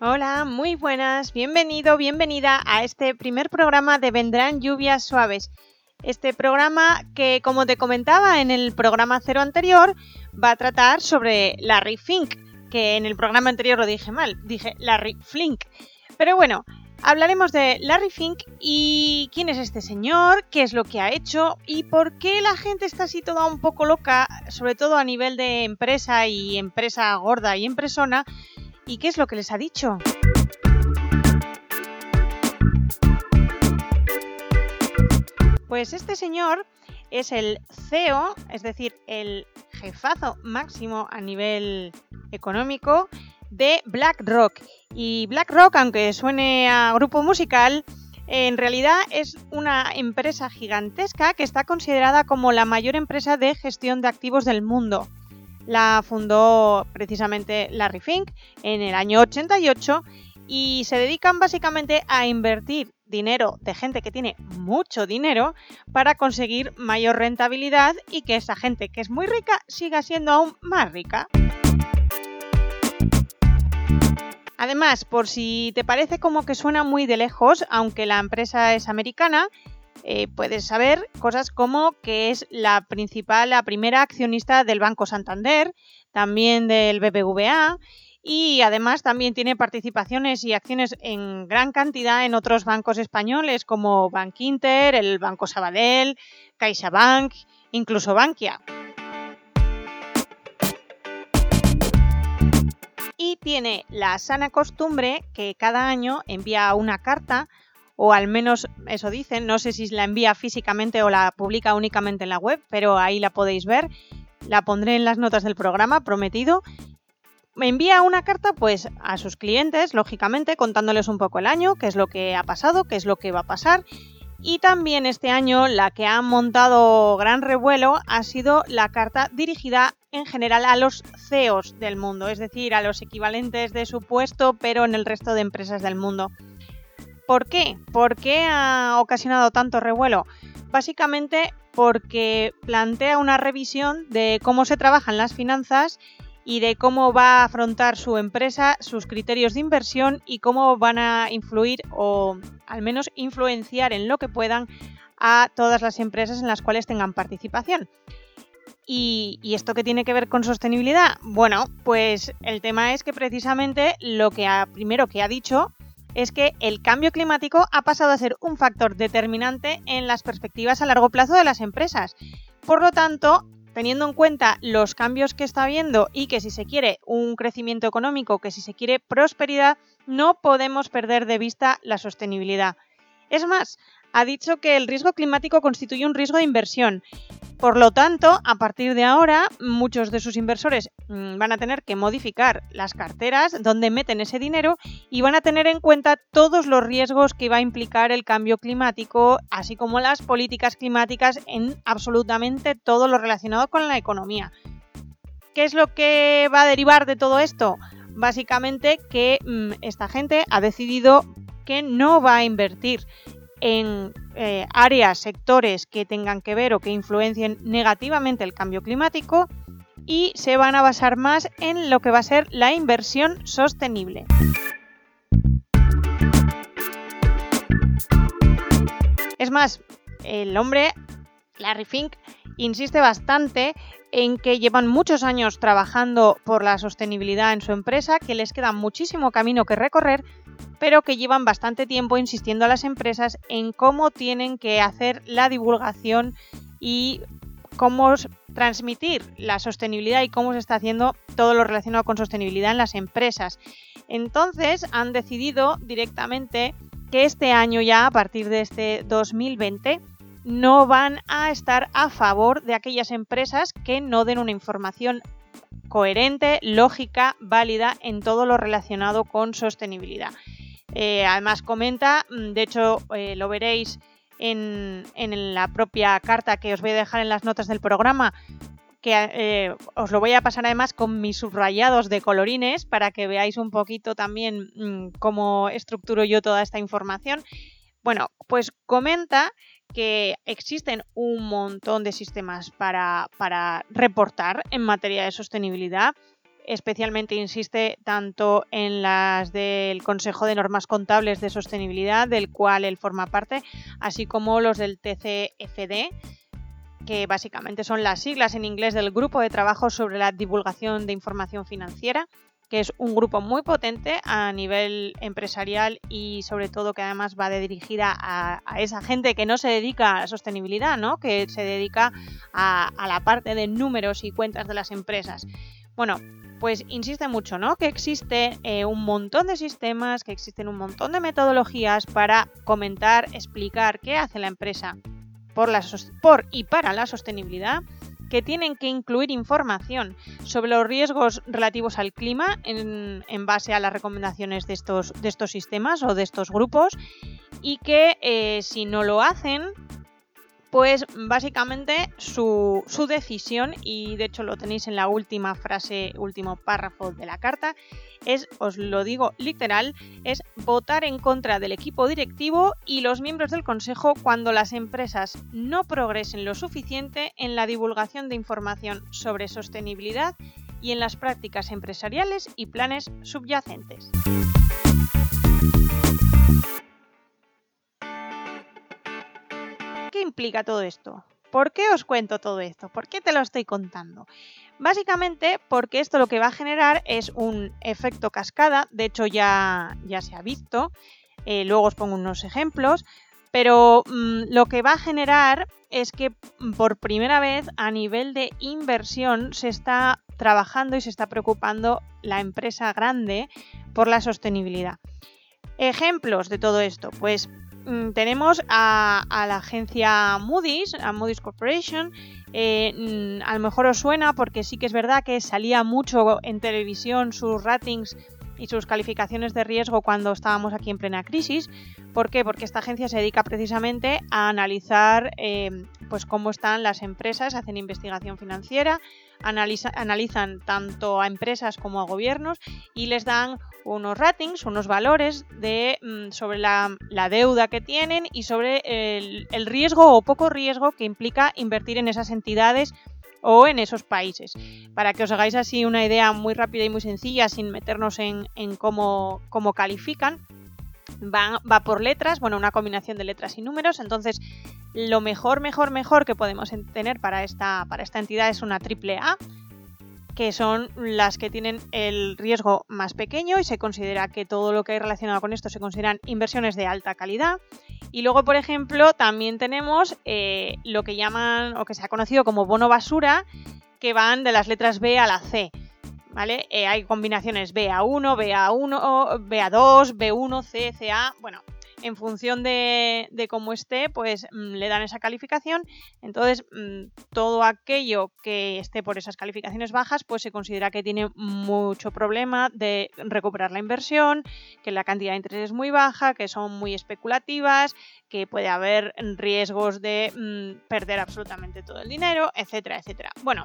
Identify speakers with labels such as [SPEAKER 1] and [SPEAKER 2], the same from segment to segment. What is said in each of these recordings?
[SPEAKER 1] Hola, muy buenas, bienvenido, bienvenida a este primer programa de Vendrán lluvias suaves. Este programa que, como te comentaba en el programa cero anterior, va a tratar sobre Larry Fink, que en el programa anterior lo dije mal, dije Larry Flink. Pero bueno, Hablaremos de Larry Fink y quién es este señor, qué es lo que ha hecho y por qué la gente está así toda un poco loca, sobre todo a nivel de empresa y empresa gorda y empresona, y qué es lo que les ha dicho. Pues este señor es el CEO, es decir, el jefazo máximo a nivel económico de BlackRock. Y BlackRock, aunque suene a grupo musical, en realidad es una empresa gigantesca que está considerada como la mayor empresa de gestión de activos del mundo. La fundó precisamente Larry Fink en el año 88 y se dedican básicamente a invertir dinero de gente que tiene mucho dinero para conseguir mayor rentabilidad y que esa gente que es muy rica siga siendo aún más rica. Además, por si te parece como que suena muy de lejos, aunque la empresa es americana, eh, puedes saber cosas como que es la principal, la primera accionista del Banco Santander, también del BBVA y además también tiene participaciones y acciones en gran cantidad en otros bancos españoles como Bank Inter, el Banco Sabadell, CaixaBank, incluso Bankia. y tiene la sana costumbre que cada año envía una carta, o al menos eso dicen, no sé si la envía físicamente o la publica únicamente en la web, pero ahí la podéis ver, la pondré en las notas del programa, prometido. Envía una carta pues a sus clientes, lógicamente, contándoles un poco el año, qué es lo que ha pasado, qué es lo que va a pasar y también este año la que ha montado gran revuelo ha sido la carta dirigida en general a los CEOs del mundo, es decir, a los equivalentes de su puesto, pero en el resto de empresas del mundo. ¿Por qué? ¿Por qué ha ocasionado tanto revuelo? Básicamente porque plantea una revisión de cómo se trabajan las finanzas y de cómo va a afrontar su empresa, sus criterios de inversión y cómo van a influir o al menos influenciar en lo que puedan a todas las empresas en las cuales tengan participación. ¿Y, esto qué tiene que ver con sostenibilidad? Bueno, pues el tema es que precisamente lo que primero que ha dicho es que el cambio climático ha pasado a ser un factor determinante en las perspectivas a largo plazo de las empresas. Por lo tanto, teniendo en cuenta los cambios que está habiendo y que si se quiere un crecimiento económico, que si se quiere prosperidad, no podemos perder de vista la sostenibilidad. Es más, ha dicho que el riesgo climático constituye un riesgo de inversión. Por lo tanto, a partir de ahora, muchos de sus inversores mm, van a tener que modificar las carteras donde meten ese dinero y van a tener en cuenta todos los riesgos que va a implicar el cambio climático, así como las políticas climáticas en absolutamente todo lo relacionado con la economía. ¿Qué es lo que va a derivar de todo esto? Básicamente que mm, esta gente ha decidido que no va a invertir en eh, áreas, sectores que tengan que ver o que influencien negativamente el cambio climático y se van a basar más en lo que va a ser la inversión sostenible. Es más, el hombre, Larry Fink, insiste bastante en que llevan muchos años trabajando por la sostenibilidad en su empresa, que les queda muchísimo camino que recorrer, pero que llevan bastante tiempo insistiendo a las empresas en cómo tienen que hacer la divulgación y cómo transmitir la sostenibilidad y cómo se está haciendo todo lo relacionado con sostenibilidad en las empresas. Entonces han decidido directamente que este año ya, a partir de este 2020, no van a estar a favor de aquellas empresas que no den una información coherente, lógica, válida en todo lo relacionado con sostenibilidad. Eh, además comenta, mm, de hecho eh, lo veréis en, la propia carta que os voy a dejar en las notas del programa, que eh, os lo voy a pasar además con mis subrayados de colorines para que veáis un poquito también mm, cómo estructuro yo toda esta información. Bueno, pues comenta que existen un montón de sistemas para, para reportar en materia de sostenibilidad especialmente insiste tanto en las del Consejo de Normas Contables de Sostenibilidad, del cual él forma parte, así como los del TCFD, que básicamente son las siglas en inglés del Grupo de Trabajo sobre la Divulgación de Información Financiera, que es un grupo muy potente a nivel empresarial y sobre todo que además va dirigida a, esa gente que no se dedica a la sostenibilidad, ¿no? que se dedica a, la parte de números y cuentas de las empresas. Bueno, pues insiste mucho, ¿no? Que existe eh, un montón de sistemas, que existen un montón de metodologías para comentar, explicar qué hace la empresa por y para la sostenibilidad, que tienen que incluir información sobre los riesgos relativos al clima en, base a las recomendaciones de estos, de estos sistemas o de estos grupos y que eh, si no lo hacen pues básicamente su, decisión, y de hecho lo tenéis en la última frase, último párrafo de la carta, es, os lo digo literal, es votar en contra del equipo directivo y los miembros del consejo cuando las empresas no progresen lo suficiente en la divulgación de información sobre sostenibilidad y en las prácticas empresariales y planes subyacentes. Implica todo esto? ¿Por qué os cuento todo esto? ¿Por qué te lo estoy contando? Básicamente porque esto lo que va a generar es un efecto cascada, de hecho ya, ya se ha visto, eh, luego os pongo unos ejemplos, pero mm, lo que va a generar es que por primera vez a nivel de inversión se está trabajando y se está preocupando la empresa grande por la sostenibilidad. Ejemplos de todo esto, pues Mm, tenemos a, la agencia Moody's, a Moody's Corporation. Eh, mm, a lo mejor os suena porque sí que es verdad que salía mucho en televisión sus ratings y sus calificaciones de riesgo cuando estábamos aquí en plena crisis. ¿Por qué? Porque esta agencia se dedica precisamente a analizar eh, pues cómo están las empresas, hacen investigación financiera, analizan tanto a empresas como a gobiernos y les dan unos ratings, unos valores de, mm, sobre la, deuda que tienen y sobre el, riesgo o poco riesgo que implica invertir en esas entidades o en esos países. Para que os hagáis así una idea muy rápida y muy sencilla, sin meternos en, cómo, cómo, califican, va, va, por letras, bueno, una combinación de letras y números. Entonces, lo mejor, mejor, mejor que podemos tener para esta, para esta entidad es una triple A que son las que tienen el riesgo más pequeño y se considera que todo lo que hay relacionado con esto se consideran inversiones de alta calidad. Y luego, por ejemplo, también tenemos eh, lo que llaman o que se ha conocido como bono basura, que van de las letras B a la C. ¿Vale? Eh, hay combinaciones BA1, BA1, BA2, B1, C, CA. Bueno, en función de, cómo esté, pues mm, le dan esa calificación. Entonces, mm, todo aquello que esté por esas calificaciones bajas, pues se considera que tiene mucho problema de recuperar la inversión, que la cantidad de interés es muy baja, que son muy especulativas, que puede haber riesgos de mm, perder absolutamente todo el dinero, etcétera, etcétera. Bueno,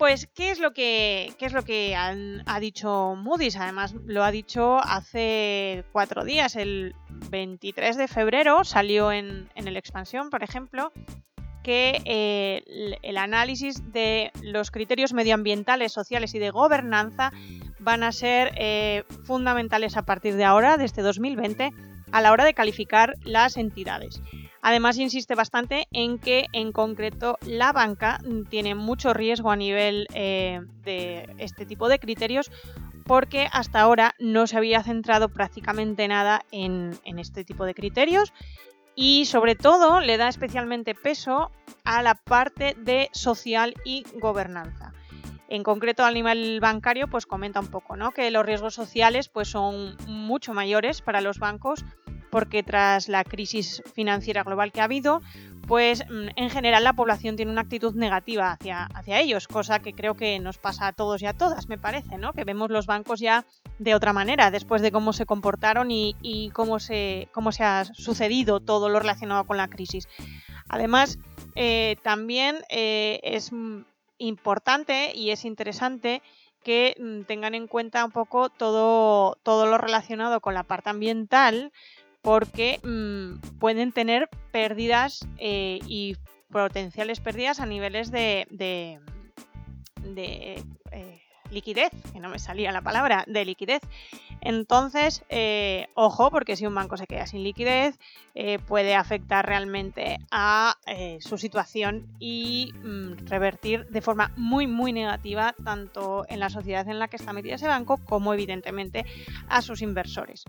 [SPEAKER 1] pues, ¿qué es lo que, es lo que ha dicho Moody's? Además, lo ha dicho hace cuatro días, el 23 de febrero, salió en, el Expansión, por ejemplo, que eh, el, análisis de los criterios medioambientales, sociales y de gobernanza van a ser eh, fundamentales a partir de ahora, desde 2020, a la hora de calificar las entidades. Además, insiste bastante en que en concreto la banca tiene mucho riesgo a nivel eh, de este tipo de criterios porque hasta ahora no se había centrado prácticamente nada en, este tipo de criterios y sobre todo le da especialmente peso a la parte de social y gobernanza. En concreto al nivel bancario, pues comenta un poco, ¿no? Que los riesgos sociales pues son mucho mayores para los bancos porque tras la crisis financiera global que ha habido, pues mm, en general la población tiene una actitud negativa hacia, hacia ellos, cosa que creo que nos pasa a todos y a todas, me parece, ¿no? Que vemos los bancos ya de otra manera, después de cómo se comportaron y, cómo, se, cómo se ha sucedido todo lo relacionado con la crisis. Además, eh, también eh, es importante y es interesante que mm, tengan en cuenta un poco todo, todo lo relacionado con la parte ambiental, porque mm, pueden tener pérdidas eh, y potenciales pérdidas a niveles de, de, eh, liquidez, que no me salía la palabra, de liquidez. Entonces, eh, ojo, porque si un banco se queda sin liquidez, puede afectar realmente a su situación y mm, revertir de forma muy, muy negativa tanto en la sociedad en la que está metido ese banco como evidentemente a sus inversores.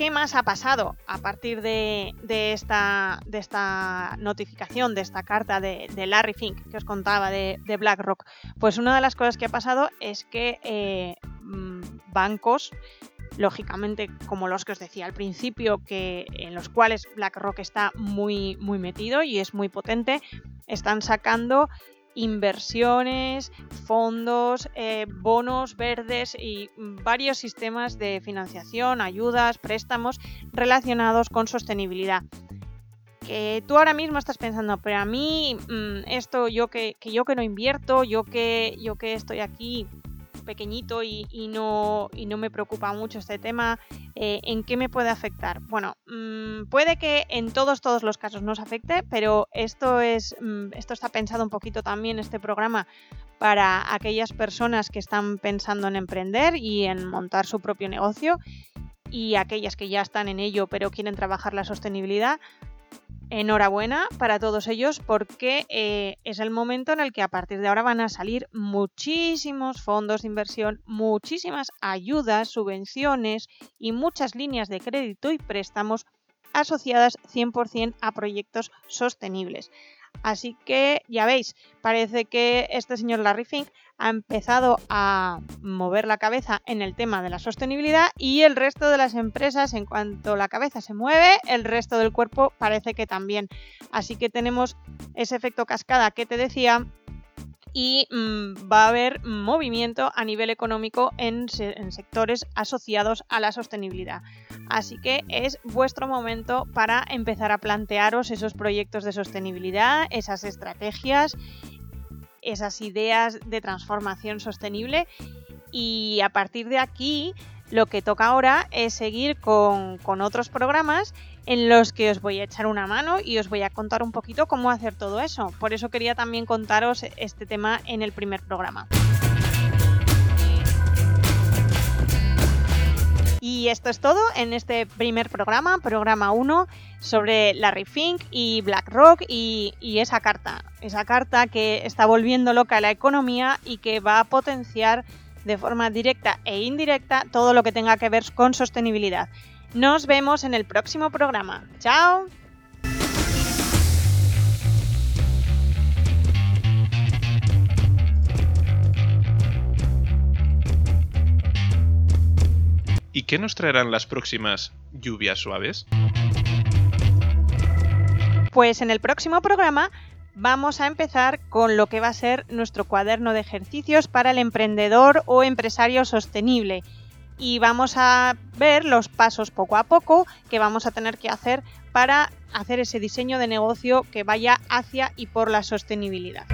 [SPEAKER 1] ¿Qué más ha pasado a partir de, esta, notificación, de esta carta de, Larry Fink que os contaba de, BlackRock? Pues una de las cosas que ha pasado es que eh, mm, bancos, lógicamente como los que os decía al principio, que, en los cuales BlackRock está muy metido y es muy potente, están sacando inversiones, fondos, eh, bonos verdes y varios sistemas de financiación, ayudas, préstamos relacionados con sostenibilidad. Que tú ahora mismo estás pensando, pero a mí mm, esto yo que, que, yo que no invierto, yo que yo que estoy aquí pequeñito y, no, me preocupa mucho este tema, eh, ¿en qué me puede afectar? Bueno, mm, puede que en todos, todos los casos nos afecte, pero esto, es, mm, esto está pensado un poquito también, este programa, para aquellas personas que están pensando en emprender y en montar su propio negocio y aquellas que ya están en ello pero quieren trabajar la sostenibilidad, enhorabuena para todos ellos porque eh, es el momento en el que a partir de ahora van a salir muchísimos fondos de inversión, muchísimas ayudas, subvenciones y muchas líneas de crédito y préstamos asociadas 100% a proyectos sostenibles. Así que ya veis, parece que este señor Larry Fink ha empezado a mover la cabeza en el tema de la sostenibilidad y el resto de las empresas, en cuanto la cabeza se mueve, el resto del cuerpo parece que también. Así que tenemos ese efecto cascada que te decía y mm, va a haber movimiento a nivel económico en, en, sectores asociados a la sostenibilidad. Así que es vuestro momento para empezar a plantearos esos proyectos de sostenibilidad, esas estrategias esas ideas de transformación sostenible y a partir de aquí lo que toca ahora es seguir con, otros programas en los que os voy a echar una mano y os voy a contar un poquito cómo hacer todo eso. Por eso quería también contaros este tema en el primer programa. Y esto es todo en este primer programa, programa 1, sobre Larry Fink y BlackRock y, y esa carta. Esa carta que está volviendo loca la economía y que va a potenciar de forma directa e indirecta todo lo que tenga que ver con sostenibilidad. Nos vemos en el próximo programa. ¡Chao!
[SPEAKER 2] ¿Y qué nos traerán las próximas lluvias suaves?
[SPEAKER 1] Pues en el próximo programa vamos a empezar con lo que va a ser nuestro cuaderno de ejercicios para el emprendedor o empresario sostenible. Y vamos a ver los pasos poco a poco que vamos a tener que hacer para hacer ese diseño de negocio que vaya hacia y por la sostenibilidad.